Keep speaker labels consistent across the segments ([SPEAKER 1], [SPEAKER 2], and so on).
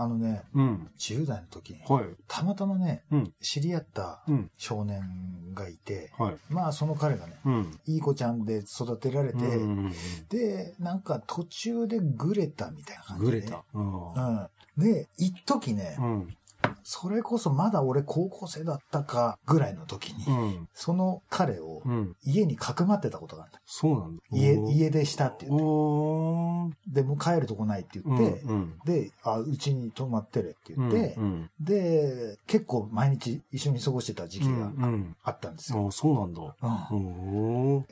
[SPEAKER 1] あのね、
[SPEAKER 2] うん。
[SPEAKER 1] 10代の時に、
[SPEAKER 2] はい。
[SPEAKER 1] たまたまね、
[SPEAKER 2] うん。
[SPEAKER 1] 知り合った
[SPEAKER 2] うん。
[SPEAKER 1] 少年がいて、
[SPEAKER 2] はい。
[SPEAKER 1] まあその彼がね、
[SPEAKER 2] うん。
[SPEAKER 1] いい子ちゃんで育てられて、
[SPEAKER 2] うん。
[SPEAKER 1] で、なんか途中でグレたみたいな感じで、
[SPEAKER 2] ぐれた。うん。
[SPEAKER 1] うん。で、一時ね、
[SPEAKER 2] うん。
[SPEAKER 1] それこそまだ俺高校生だったかぐらいの時に、
[SPEAKER 2] うん。
[SPEAKER 1] その彼を
[SPEAKER 2] うん。
[SPEAKER 1] 家にかくまってたことがあった。
[SPEAKER 2] そうなんだ。
[SPEAKER 1] 家、家出したって言って。で、もう帰るとこないって言って、
[SPEAKER 2] うん。
[SPEAKER 1] で、あ、うちに泊まってれって言って、
[SPEAKER 2] うん。
[SPEAKER 1] で、結構毎日一緒に過ごしてた時期
[SPEAKER 2] うん。
[SPEAKER 1] が
[SPEAKER 2] うん。
[SPEAKER 1] あったんですよ。
[SPEAKER 2] あそうなんだ。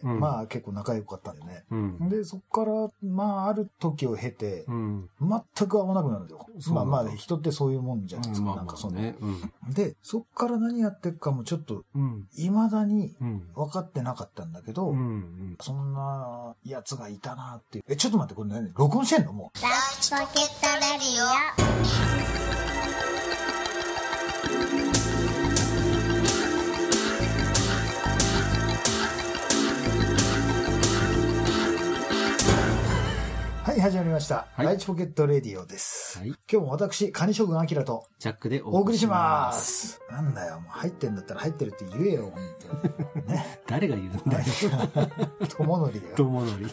[SPEAKER 1] うんまあ結構仲良かったんでね。
[SPEAKER 2] うん。
[SPEAKER 1] で、そっから、まあある時を経て、
[SPEAKER 2] うん。
[SPEAKER 1] 全く会わなくなるんだよ。
[SPEAKER 2] そうなんだ
[SPEAKER 1] まあまあ人ってそういうもんじゃないですか。
[SPEAKER 2] まあ
[SPEAKER 1] なんかそ
[SPEAKER 2] ね。うん。
[SPEAKER 1] で、そっから何やってるかもちょっと、
[SPEAKER 2] うん。
[SPEAKER 1] 未だに
[SPEAKER 2] うん。
[SPEAKER 1] 分かってなかったんだけど、
[SPEAKER 2] うん。
[SPEAKER 1] そんな奴がいたなっていう。え、ちょっと待って、これ何？録音してんの？もう。
[SPEAKER 3] チポケットレディオ
[SPEAKER 1] はい、始まりました。
[SPEAKER 2] はい
[SPEAKER 1] ライチポケットレディオです。
[SPEAKER 2] はい。
[SPEAKER 1] 今日も私、カニ将軍アキラと
[SPEAKER 2] ジャックで
[SPEAKER 1] お送りしま。す。なんだよ、もう入ってんだったら入ってるって言えよ。ね。
[SPEAKER 2] 誰が言うんだよ。
[SPEAKER 1] 友則だよ。
[SPEAKER 2] 友則。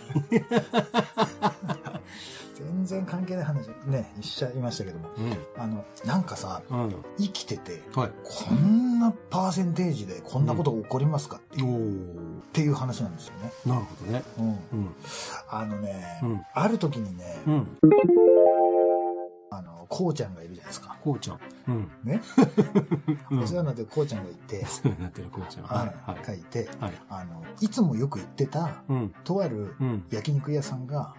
[SPEAKER 1] 全然関係ない話、ね、しちゃいましたけども。あの、なんかさ、
[SPEAKER 2] うん。うん。
[SPEAKER 1] 生きてて、
[SPEAKER 2] はい。
[SPEAKER 1] こんなパーセンテージでこんなことが起こりますかっていう、
[SPEAKER 2] お
[SPEAKER 1] っ
[SPEAKER 2] ー。
[SPEAKER 1] ていう話なんですよね。
[SPEAKER 2] なるほどね。
[SPEAKER 1] うん。
[SPEAKER 2] うん。
[SPEAKER 1] あのね、
[SPEAKER 2] うん
[SPEAKER 1] ある時にね、
[SPEAKER 2] うん。
[SPEAKER 1] あの、こうちゃんがいるじゃないですか。
[SPEAKER 2] こうちゃん。うん。
[SPEAKER 1] ね。
[SPEAKER 2] うん
[SPEAKER 1] お世話になってるこうちゃんがいて、
[SPEAKER 2] そうなってるこうちゃん。
[SPEAKER 1] は、
[SPEAKER 2] はいい。
[SPEAKER 1] 書いて、
[SPEAKER 2] はい。
[SPEAKER 1] あの、いつもよく行ってた、
[SPEAKER 2] うん。
[SPEAKER 1] とある
[SPEAKER 2] うん。
[SPEAKER 1] 焼肉屋さんが。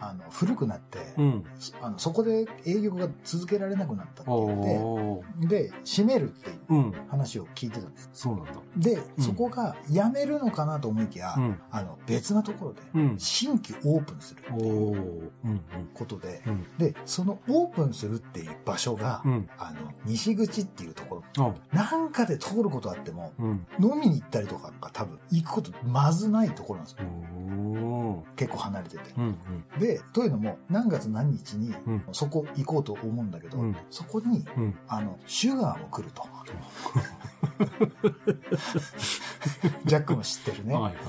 [SPEAKER 1] あの、古くなって、
[SPEAKER 2] うん。
[SPEAKER 1] あのそこで営業が続けられなくなったって言。って、で、閉めるっていう
[SPEAKER 2] うん。
[SPEAKER 1] 話を聞いてたんです。
[SPEAKER 2] そうなんだ。
[SPEAKER 1] で、
[SPEAKER 2] うん
[SPEAKER 1] そこが辞めるのかなと思いきや、
[SPEAKER 2] うん。
[SPEAKER 1] あの、別なところで、
[SPEAKER 2] うん。
[SPEAKER 1] 新規オープンするって
[SPEAKER 2] お
[SPEAKER 1] いう
[SPEAKER 2] ー。うん。
[SPEAKER 1] ことで、
[SPEAKER 2] うん。
[SPEAKER 1] で、そのオープンするっていう場所が、
[SPEAKER 2] うん。
[SPEAKER 1] あの、西口っていうところ、
[SPEAKER 2] あ
[SPEAKER 1] なんかで通ることあっても、
[SPEAKER 2] うん。
[SPEAKER 1] 飲みに行ったりとかが多分行くことまずないところなんですよ。結構離れてて。
[SPEAKER 2] うん。
[SPEAKER 1] で、というのも、何月何日に
[SPEAKER 2] うん
[SPEAKER 1] そこ行こうと思うんだけど、
[SPEAKER 2] うん
[SPEAKER 1] そこに。あの、シュガーも来ると。ジャックも知ってるね。
[SPEAKER 2] はいはいは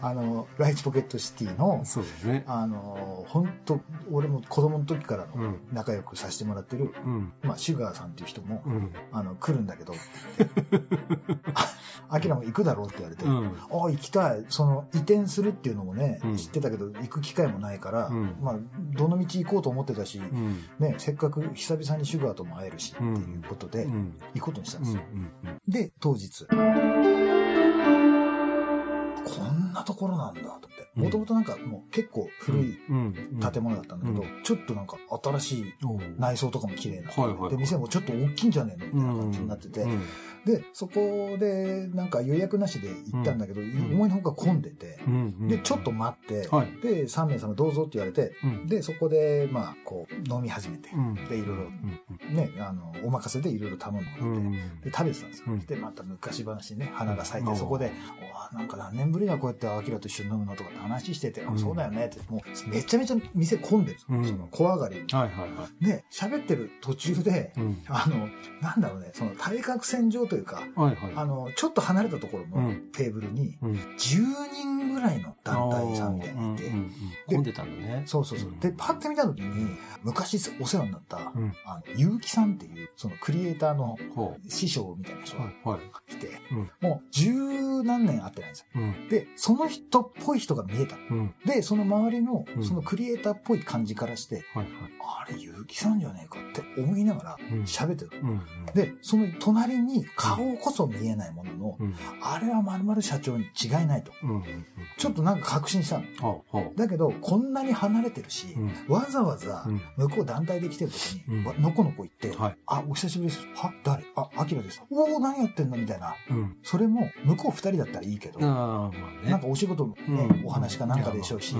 [SPEAKER 1] あの、ライチポケットシティの
[SPEAKER 2] い。、そうですね。
[SPEAKER 1] あの、本当俺も子供の時から。仲良くさせてもらってる、
[SPEAKER 2] うん。
[SPEAKER 1] まあ、シュガーさんっていう人も、
[SPEAKER 2] うん。
[SPEAKER 1] あの、来るんだけど、あ アキラも行くだろうって言われて、
[SPEAKER 2] うん。
[SPEAKER 1] ああ、行きたい。その、移転するっていうのもね、
[SPEAKER 2] うん
[SPEAKER 1] 知ってたけど、行く機会もないから、
[SPEAKER 2] うん
[SPEAKER 1] まあ、どの道行こうと思ってたし、
[SPEAKER 2] うん。
[SPEAKER 1] ね、せっかく久々にシュガーとも会えるし、っていうことで、
[SPEAKER 2] うん。
[SPEAKER 1] 行くことにしたん
[SPEAKER 2] うん。
[SPEAKER 1] ですよ。
[SPEAKER 2] うん。
[SPEAKER 1] で、当日。なところなんだ、と思って。
[SPEAKER 2] うん
[SPEAKER 1] もともとなんかもう結構古い
[SPEAKER 2] うん。
[SPEAKER 1] 建物だったんだけど、
[SPEAKER 2] う
[SPEAKER 1] ちょっとなんか新しい内装とかも綺麗な。
[SPEAKER 2] はいはい
[SPEAKER 1] で、店もちょっと大きいんじゃねえの？みたいな感じになってて、
[SPEAKER 2] うん。
[SPEAKER 1] で、そこでなんか予約なしで行ったんだけど、
[SPEAKER 2] ん
[SPEAKER 1] 思いのほか混んでて、
[SPEAKER 2] うん。
[SPEAKER 1] で、ちょっと待って、
[SPEAKER 2] はい。
[SPEAKER 1] で、3名様どうぞって言われて、
[SPEAKER 2] うん。
[SPEAKER 1] で、そこで、まあ、こう、飲み始めて、
[SPEAKER 2] うん。
[SPEAKER 1] で、いろいろ、
[SPEAKER 2] うん。
[SPEAKER 1] ね、あの、お任せでいろいろ頼んで食べてたんですよ。
[SPEAKER 2] うん
[SPEAKER 1] で、また昔話ね、花が咲いて、
[SPEAKER 2] うん
[SPEAKER 1] そこで、なんか何年ぶりだこうやってアキラと一緒に飲むのとかって話してて、
[SPEAKER 2] うん
[SPEAKER 1] そうだよねって、もうめちゃめちゃ店混んでる
[SPEAKER 2] うん
[SPEAKER 1] その小上がり。
[SPEAKER 2] はいはいはい。
[SPEAKER 1] で、喋ってる途中で、
[SPEAKER 2] うん。
[SPEAKER 1] あの、なんだろうね、その対角線上というか、
[SPEAKER 2] はいはい。
[SPEAKER 1] あの、ちょっと離れたところのテーブルに、10人ぐらいの団体さんみたいなのがいて、
[SPEAKER 2] 混んでたんだね。
[SPEAKER 1] そうそうそう。で、パッて見た時に、昔お世話になった、あの、ゆうきさんっていう、そのクリエイターの師匠みたいな人。が。来て、もう十何年会ってないんですよ。で、その人っぽい人が見えた。
[SPEAKER 2] うん。
[SPEAKER 1] で、その周りの
[SPEAKER 2] う、ん
[SPEAKER 1] そのクリエイターっぽい感じからして、
[SPEAKER 2] はいはい。
[SPEAKER 1] あれ、ゆうきさんじゃねえかって思いながら
[SPEAKER 2] うん
[SPEAKER 1] 喋ってる。
[SPEAKER 2] うん。
[SPEAKER 1] で、その隣に顔こそ見えないものの、
[SPEAKER 2] うん。
[SPEAKER 1] あれは〇〇社長に違いないと。
[SPEAKER 2] うん。うん。
[SPEAKER 1] ちょっとなんか確信したの。だけど、こんなに離れてるし
[SPEAKER 2] う。、うん。
[SPEAKER 1] わざわざ
[SPEAKER 2] うん。
[SPEAKER 1] 向こう団体で来てる時に、のこのこ行って、
[SPEAKER 2] はい。
[SPEAKER 1] あ、お久しぶりです。は誰？あ、アキラです。おお何やってんの？みたいな。
[SPEAKER 2] うん。
[SPEAKER 1] それも、向こう二人だったらいいけど。なんかお仕事のね、
[SPEAKER 2] うん。
[SPEAKER 1] お話かなんかでしょうし、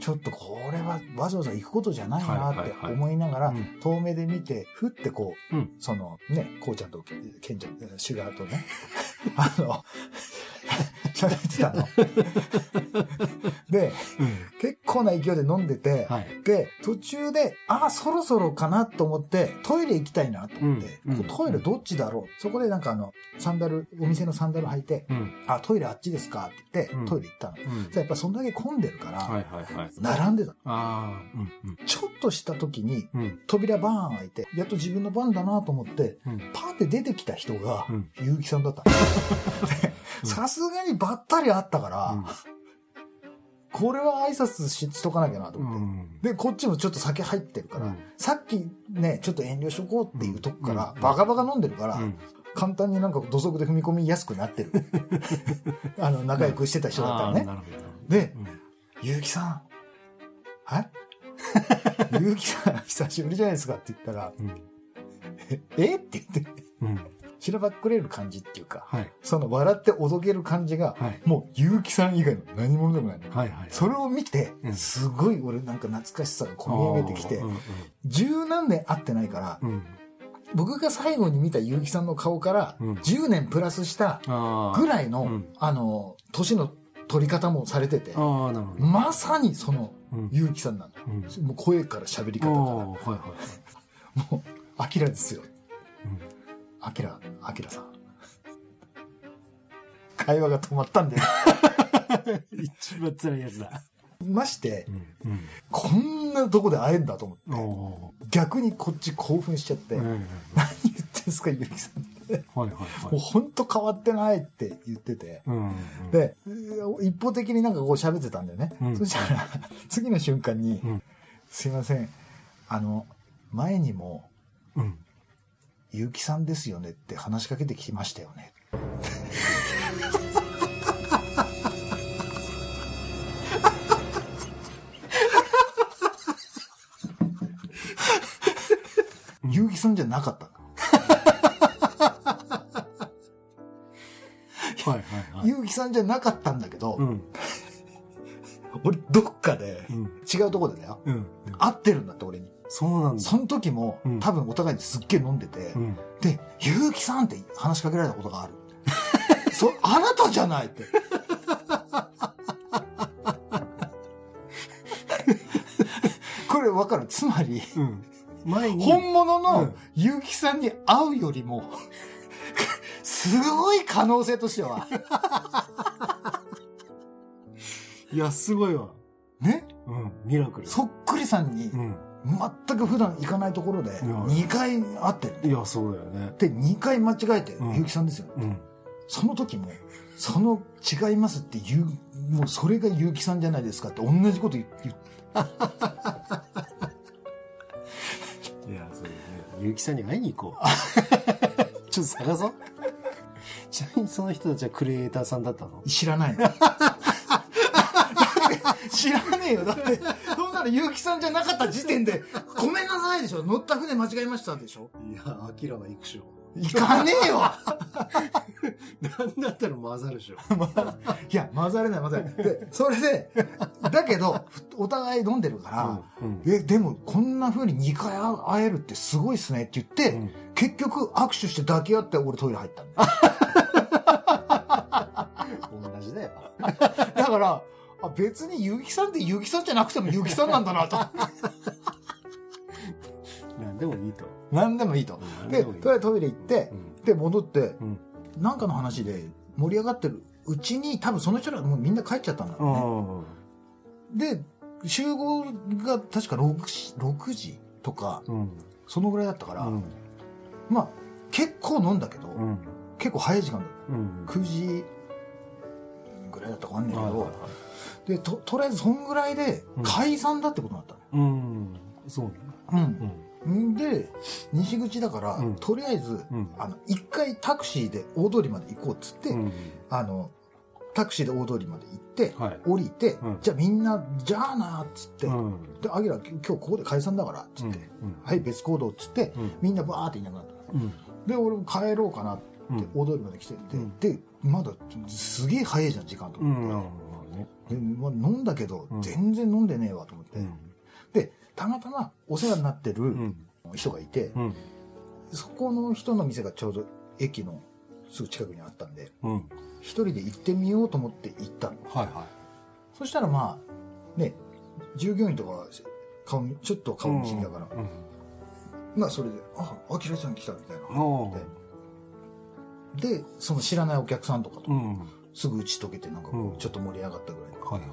[SPEAKER 1] ちょっとこれはわざわざ行くことじゃないなって思いながら、
[SPEAKER 2] うん。
[SPEAKER 1] 遠目で見て、ふってこう、
[SPEAKER 2] うん。
[SPEAKER 1] そのね、こうちゃんと、ケンちゃん、シュガーとね、あの、喋ってたの。で、結構な勢いで飲んでて、
[SPEAKER 2] はい。
[SPEAKER 1] で、途中で、ああ、そろそろかなと思って、トイレ行きたいなと思って、
[SPEAKER 2] うん
[SPEAKER 1] トイレどっちだろうそこでなんかあの、サンダル、お店のサンダル履いて、
[SPEAKER 2] うん。
[SPEAKER 1] あ、トイレあっちですかって言って、
[SPEAKER 2] うん
[SPEAKER 1] トイレ行ったの。
[SPEAKER 2] うん。
[SPEAKER 1] やっぱそんだけ混んでるから。並んでたの。ちょっとした時に、
[SPEAKER 2] うん。うん。
[SPEAKER 1] 扉バーン開いて、やっと自分の番だなと思って、
[SPEAKER 2] うん。
[SPEAKER 1] パーって出てきた人が
[SPEAKER 2] う、ん。
[SPEAKER 1] 結城さんだった すがにばったり会ったから、これは挨拶ししとかなきゃなと
[SPEAKER 2] う
[SPEAKER 1] 思って。
[SPEAKER 2] ん。
[SPEAKER 1] で、こっちもちょっと酒入ってるから、
[SPEAKER 2] うん
[SPEAKER 1] さっきね、ちょっと遠慮しとこうっていうとこから、
[SPEAKER 2] うん
[SPEAKER 1] バカバカ飲んでるから、
[SPEAKER 2] うん。
[SPEAKER 1] 簡単になんか土足で踏み込みやすくなってる。あの、仲良くしてた人だったらね。で、
[SPEAKER 2] うん
[SPEAKER 1] ゆうきさん、はいゆうきさん、久しぶりじゃないですかって言ったら、
[SPEAKER 2] うん。
[SPEAKER 1] え？え？って言って、
[SPEAKER 2] うん。
[SPEAKER 1] しらばっくれる感じっていうか、
[SPEAKER 2] はい。
[SPEAKER 1] その笑っておどける感じが、
[SPEAKER 2] はい。
[SPEAKER 1] もうゆうきさん以外の何者でもないの。
[SPEAKER 2] はいはい。
[SPEAKER 1] それを見て
[SPEAKER 2] う、ん
[SPEAKER 1] すごい俺なんか懐かしさが込み上げてきて
[SPEAKER 2] あー、うん
[SPEAKER 1] 十何年会ってないから、
[SPEAKER 2] うん。うん。
[SPEAKER 1] 僕が最後に見た結城さんの顔から
[SPEAKER 2] うん
[SPEAKER 1] 10年プラスした。ぐらいの、
[SPEAKER 2] うん
[SPEAKER 1] あの、年の取り方もされてて。まさにその
[SPEAKER 2] うん。
[SPEAKER 1] 結城さんなんだよ。
[SPEAKER 2] うん。
[SPEAKER 1] もう声から喋り方
[SPEAKER 2] はいはいはい。
[SPEAKER 1] から。もう、アキラですよ。
[SPEAKER 2] うん
[SPEAKER 1] アキラ、アキラさん。会話が止まったんだよ。
[SPEAKER 2] 一番辛いやつだ。
[SPEAKER 1] まして、
[SPEAKER 2] うん。
[SPEAKER 1] こんなとこで会えんだと思って逆にこっち興奮しちゃって、
[SPEAKER 2] ー。
[SPEAKER 1] 何
[SPEAKER 2] うん。
[SPEAKER 1] 言ってんすか、結城さんって。
[SPEAKER 2] はいはい
[SPEAKER 1] もう
[SPEAKER 2] はい。
[SPEAKER 1] ほんと変わってないって言ってて。
[SPEAKER 2] うん。
[SPEAKER 1] で、一方的になんかこう喋ってたんだよね。
[SPEAKER 2] うん
[SPEAKER 1] そしたら、次の瞬間に、
[SPEAKER 2] うん
[SPEAKER 1] すいません、あの、前にも、
[SPEAKER 2] うん。
[SPEAKER 1] 結城さんですよねって話しかけてきましたよね。結城さんじゃなかったの？
[SPEAKER 2] はいはいはい。
[SPEAKER 1] 結城さんじゃなかったんだけど、
[SPEAKER 2] うん。
[SPEAKER 1] 俺どっかで
[SPEAKER 2] うん。
[SPEAKER 1] 違うところでだよ。
[SPEAKER 2] うん。
[SPEAKER 1] 会ってるんだって俺に。
[SPEAKER 2] そうなんだ。
[SPEAKER 1] その時も、
[SPEAKER 2] うん
[SPEAKER 1] 多分お互いにすっげえ飲んでて、
[SPEAKER 2] うん。
[SPEAKER 1] で、結城さんって話しかけられたことがある。そ、あなたじゃないって。これわかる？つまり、
[SPEAKER 2] うん。前に。
[SPEAKER 1] 本物
[SPEAKER 2] う
[SPEAKER 1] の
[SPEAKER 2] ん
[SPEAKER 1] 結城さんに会うよりも、すごい可能性としては、
[SPEAKER 2] いや、すごいわ。
[SPEAKER 1] ね、
[SPEAKER 2] うん。ミラクル。
[SPEAKER 1] そっくりさんに
[SPEAKER 2] う、ん。
[SPEAKER 1] 全く普段行かないところで、
[SPEAKER 2] ん
[SPEAKER 1] 2回会ってる。
[SPEAKER 2] いや、そうだよね。
[SPEAKER 1] で、2回間違えて、
[SPEAKER 2] うん
[SPEAKER 1] 結城さんですよね。
[SPEAKER 2] うん。
[SPEAKER 1] その時も、その違いますって言う、もうそれが結城さんじゃないですかって同じこと言う。言 う
[SPEAKER 2] いや、そうだね。結城さんに会いに行こう。ちょっと探そう。ちなみにその人たちはクリエイターさんだったの？
[SPEAKER 1] 知らないの。知らねえよ。だって、そんなの結城さんじゃなかった時点で、ごめんなさいでしょ。乗った船間違えましたでしょ。
[SPEAKER 2] いや、アキラは行くしょ。
[SPEAKER 1] 行かねえよ
[SPEAKER 2] なんだったら混ざるでしょ。
[SPEAKER 1] いや、混ざれない混ざれない。で、それで、だけど、お互い飲んでるから、
[SPEAKER 2] うん。
[SPEAKER 1] え、でも、こんな風に2回会えるってすごいっすねって言って、
[SPEAKER 2] うん
[SPEAKER 1] 結局握手して抱き合って俺トイレ入ったんだよ。
[SPEAKER 2] 同じだよ。
[SPEAKER 1] だから、あ別に結城さんって結城さんじゃなくても結城さんなんだなと。
[SPEAKER 2] なんでもいいと。
[SPEAKER 1] 何でもいいと。で、とりあえずトイレ行って
[SPEAKER 2] う、ん。
[SPEAKER 1] で、戻って、
[SPEAKER 2] うん。
[SPEAKER 1] なんかの話で盛り上がってるうちに、多分その人らもうみんな帰っちゃったんだろうね。で、集合が確か 6, 時6時とか、
[SPEAKER 2] うん。
[SPEAKER 1] そのぐらいだったから、
[SPEAKER 2] うん。
[SPEAKER 1] まあ、結構飲んだけど、
[SPEAKER 2] うん。
[SPEAKER 1] 結構早い時間だった。
[SPEAKER 2] うん。
[SPEAKER 1] 9時ぐらいだったかわかんないけど、
[SPEAKER 2] はいはいはい
[SPEAKER 1] で、と、とりあえずそんぐらいで
[SPEAKER 2] うん
[SPEAKER 1] 解散だってことになった
[SPEAKER 2] うん。そうね。
[SPEAKER 1] の。
[SPEAKER 2] うん。
[SPEAKER 1] うん。んで、西口だから、
[SPEAKER 2] うん
[SPEAKER 1] とりあえず、
[SPEAKER 2] うん。
[SPEAKER 1] あの、一回タクシーで大通りまで行こうっつって、
[SPEAKER 2] うん。
[SPEAKER 1] あの、タクシーで大通りまで行って、
[SPEAKER 2] はい。
[SPEAKER 1] 降りて、
[SPEAKER 2] うん
[SPEAKER 1] じゃあみんな、じゃあなっつって、
[SPEAKER 2] うん。
[SPEAKER 1] で、アギラ、今日ここで解散だから、っつって、はい、別行動っつって、
[SPEAKER 2] うん。
[SPEAKER 1] みんなバーっていなくなった。
[SPEAKER 2] うん。
[SPEAKER 1] で、俺も帰ろうかなって、
[SPEAKER 2] うん。
[SPEAKER 1] 大通りまで来てて、
[SPEAKER 2] うん
[SPEAKER 1] で、まだすげえ早いじゃん、時間と
[SPEAKER 2] うん。
[SPEAKER 1] 思って。
[SPEAKER 2] ね。
[SPEAKER 1] でまあ、飲んだけど、
[SPEAKER 2] うん
[SPEAKER 1] 全然飲んでねえわと思って、
[SPEAKER 2] うん。
[SPEAKER 1] でたまたまお世話になってる
[SPEAKER 2] うん。
[SPEAKER 1] 人がいて、
[SPEAKER 2] うん。
[SPEAKER 1] そこの人の店がちょうど駅のすぐ近くにあったんで
[SPEAKER 2] うん。
[SPEAKER 1] 一人で行ってみようと思って行ったの。
[SPEAKER 2] はいは
[SPEAKER 1] そしたらまあ、ね、従業員とかは顔見、ちょっと顔見知りだから、
[SPEAKER 2] うん。
[SPEAKER 1] まあそれで、あ、あきらちゃん来たみたいな。で、その知らないお客さんとかと、
[SPEAKER 2] うん。
[SPEAKER 1] すぐ打ち解けて、なんかこ
[SPEAKER 2] うん
[SPEAKER 1] う、ちょっと盛り上がったぐらいで。
[SPEAKER 2] はいは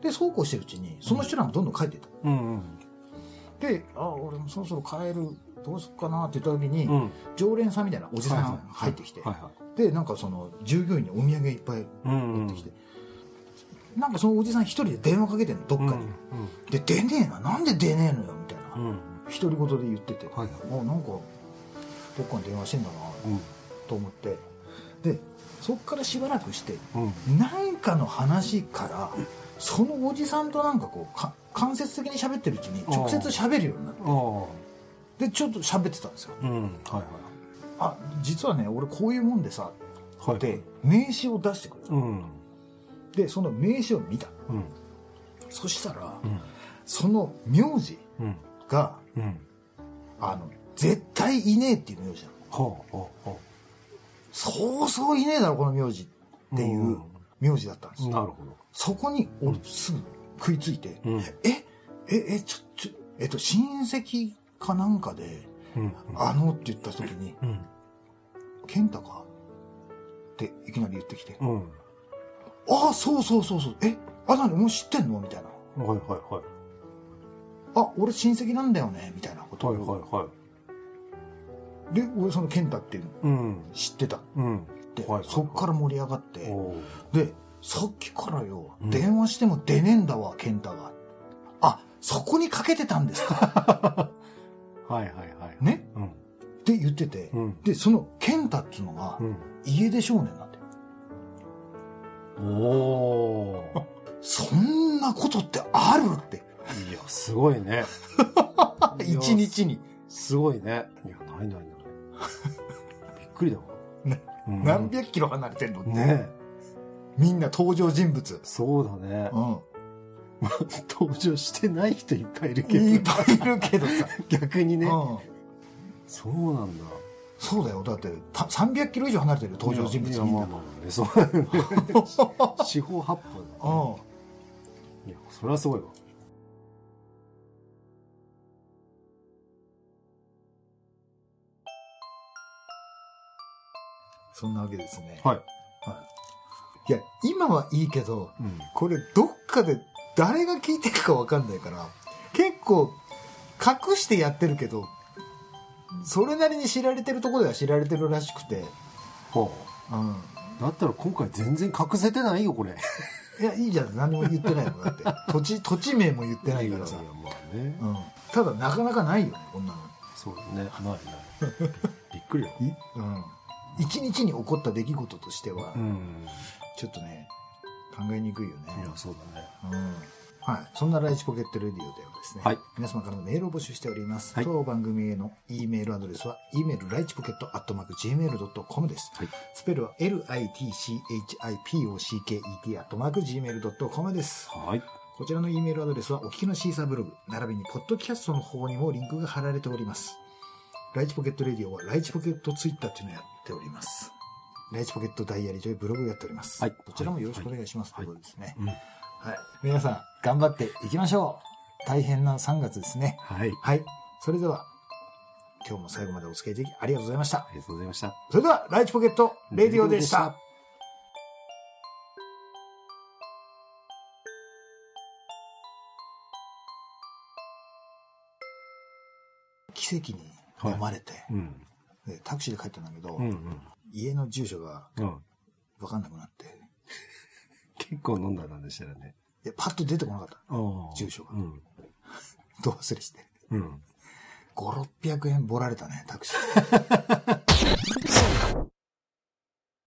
[SPEAKER 2] い。
[SPEAKER 1] で、そうこうしてるうちに、その人らがどんどん帰ってた。
[SPEAKER 2] うんうん。
[SPEAKER 1] で、あ、俺もそろそろ帰る、どうすっかなって言った時に、
[SPEAKER 2] うん。
[SPEAKER 1] 常連さんみたいなおじさんが
[SPEAKER 2] はいはい
[SPEAKER 1] 入ってきて、
[SPEAKER 2] はいは
[SPEAKER 1] で、なんかその、従業員にお土産いっぱい
[SPEAKER 2] い。うん
[SPEAKER 1] 持ってきて、なんかそのおじさん一人で電話かけてんの、どっかに。で、出ねえな、なんで出ねえのよ、みたいな。
[SPEAKER 2] うん。うん。
[SPEAKER 1] 独り言で言ってて、
[SPEAKER 2] はい
[SPEAKER 1] あ、なんか、どっかに電話してんだな、
[SPEAKER 2] うん。
[SPEAKER 1] と思って。で、そっからしばらくして、
[SPEAKER 2] うん。
[SPEAKER 1] かの話から、そのおじさんとなんかこう、か間接的に喋ってるうちに、直接喋るようになって、
[SPEAKER 2] ああ。
[SPEAKER 1] で、ちょっと喋ってたんですよ。
[SPEAKER 2] うん。はい
[SPEAKER 1] あ、実はね、俺こういうもんでさ、
[SPEAKER 2] はい。はい。
[SPEAKER 1] で、名刺を出してくれた。
[SPEAKER 2] うん。
[SPEAKER 1] で、その名刺を見た。
[SPEAKER 2] うん。
[SPEAKER 1] そしたら、
[SPEAKER 2] うん。
[SPEAKER 1] その名字
[SPEAKER 2] うん。
[SPEAKER 1] が、
[SPEAKER 2] うん。
[SPEAKER 1] あの、絶対いねえっていう名字なの。
[SPEAKER 2] ほうほうほ
[SPEAKER 1] そうそういねえだろ、この名字っていううん名字だったんです
[SPEAKER 2] う。
[SPEAKER 1] よ。
[SPEAKER 2] なるほど。
[SPEAKER 1] そこに、俺すぐ食いついて、
[SPEAKER 2] うん。
[SPEAKER 1] え、え、え、ちょ、ちょ、えっと、親戚かなんかで、
[SPEAKER 2] うん。
[SPEAKER 1] あのって言った時に、
[SPEAKER 2] うん。
[SPEAKER 1] 健太か？っていきなり言ってきて、
[SPEAKER 2] うん。
[SPEAKER 1] ああ、そうそうそうそう、え、あ、なに、もう知ってんの？みたいな。
[SPEAKER 2] はいはいはい。
[SPEAKER 1] あ、俺親戚なんだよね？みたいなことを。
[SPEAKER 2] はいはいはい。
[SPEAKER 1] で、俺その健太っていうの
[SPEAKER 2] うん。
[SPEAKER 1] 知ってた。
[SPEAKER 2] うん。
[SPEAKER 1] で、
[SPEAKER 2] はいはいはい
[SPEAKER 1] そっから盛り上がって、
[SPEAKER 2] お
[SPEAKER 1] で、さっきからよ、
[SPEAKER 2] うん
[SPEAKER 1] 電話しても出ねえんだわ、健太が。あ、そこにかけてたんですか
[SPEAKER 2] はいはいはい。
[SPEAKER 1] ね？
[SPEAKER 2] うん。
[SPEAKER 1] って言ってて、
[SPEAKER 2] うん。
[SPEAKER 1] で、その健太っていうのが、
[SPEAKER 2] うん。
[SPEAKER 1] 家出少年なんだよ。
[SPEAKER 2] おー。
[SPEAKER 1] そんなことってあるって。
[SPEAKER 2] いや、すごいね。
[SPEAKER 1] 一日に。
[SPEAKER 2] すごいね。いや、ないないない。びっくりだわ。
[SPEAKER 1] ね
[SPEAKER 2] うん
[SPEAKER 1] 何百キロ離れてんのって。
[SPEAKER 2] ね
[SPEAKER 1] みんな登場人物。
[SPEAKER 2] そうだね。
[SPEAKER 1] うん。
[SPEAKER 2] 登場してない人いっぱいいるけど。
[SPEAKER 1] いっぱいいるけどさ。
[SPEAKER 2] 逆にね。
[SPEAKER 1] うん。
[SPEAKER 2] そうなんだ。
[SPEAKER 1] そうだよ。だって、た300キロ以上離れてる登場人物みんな。
[SPEAKER 2] まあまあね、そうだよね。四方八方だね。
[SPEAKER 1] うん。
[SPEAKER 2] いや、それはすごいわ。
[SPEAKER 1] そんなわけですね。
[SPEAKER 2] はい。
[SPEAKER 1] いや、今はいいけど、
[SPEAKER 2] うん。
[SPEAKER 1] これどっかで誰が聞いてるかわかんないから、結構隠してやってるけど、それなりに知られてるところでは知られてるらしくて、
[SPEAKER 2] ほ
[SPEAKER 1] うん。
[SPEAKER 2] う。だったら今回全然隠せてないよ、これ。
[SPEAKER 1] いや、いいじゃん。何も言ってないの。だって。土地、土地名も言ってないからさ
[SPEAKER 2] い。やまあね。
[SPEAKER 1] うん。ただ、なかなかないよね、こんなの。
[SPEAKER 2] そうだね。ないない。びっくりよ。
[SPEAKER 1] いうん。一日に起こった出来事としては、
[SPEAKER 2] うん。
[SPEAKER 1] ちょっとね、考えにくいよね。
[SPEAKER 2] いや、そうだね。
[SPEAKER 1] うんはい。そんなライチポケットレディオではですね、
[SPEAKER 2] はい
[SPEAKER 1] 皆様からのメールを募集しております。
[SPEAKER 2] はい
[SPEAKER 1] 当番組への E メールアドレスは、e メールライチポケットアットマーク Gmail.com です。
[SPEAKER 2] はい
[SPEAKER 1] スペルは litchipocket アットマーク Gmail.com です。
[SPEAKER 2] はい。
[SPEAKER 1] こちらの E メールアドレスは、お聞きのシーサーブログ、並びにポッドキャストの方にもリンクが貼られております。ライチポケットレディオは、ライチポケットツイッターっていうのをやっております。ライチポケットダイアリーというブログをやっております。
[SPEAKER 2] はい
[SPEAKER 1] こちらもよろしくお願いします。
[SPEAKER 2] はい
[SPEAKER 1] ということですね。
[SPEAKER 2] うん。
[SPEAKER 1] はい。皆さん、頑張っていきましょう。大変な3月ですね。
[SPEAKER 2] はい。
[SPEAKER 1] はい。それでは、今日も最後までお付き合いいただきありがとうございました
[SPEAKER 2] あ。りがとうございました。
[SPEAKER 1] それでは、ライチポケットレディオでした。奇跡に飲まれて、
[SPEAKER 2] うん。
[SPEAKER 1] でタクシーで帰ったんだけど、
[SPEAKER 2] うんうん。
[SPEAKER 1] 家の住所が
[SPEAKER 2] うん。
[SPEAKER 1] 分かんなくなって、
[SPEAKER 2] 結構飲んだなんでしたらね。
[SPEAKER 1] いやパッと出てこなかった。住所が
[SPEAKER 2] うん。
[SPEAKER 1] どう忘れして。
[SPEAKER 2] うん。
[SPEAKER 1] 5、600円ぼられたね、タクシー。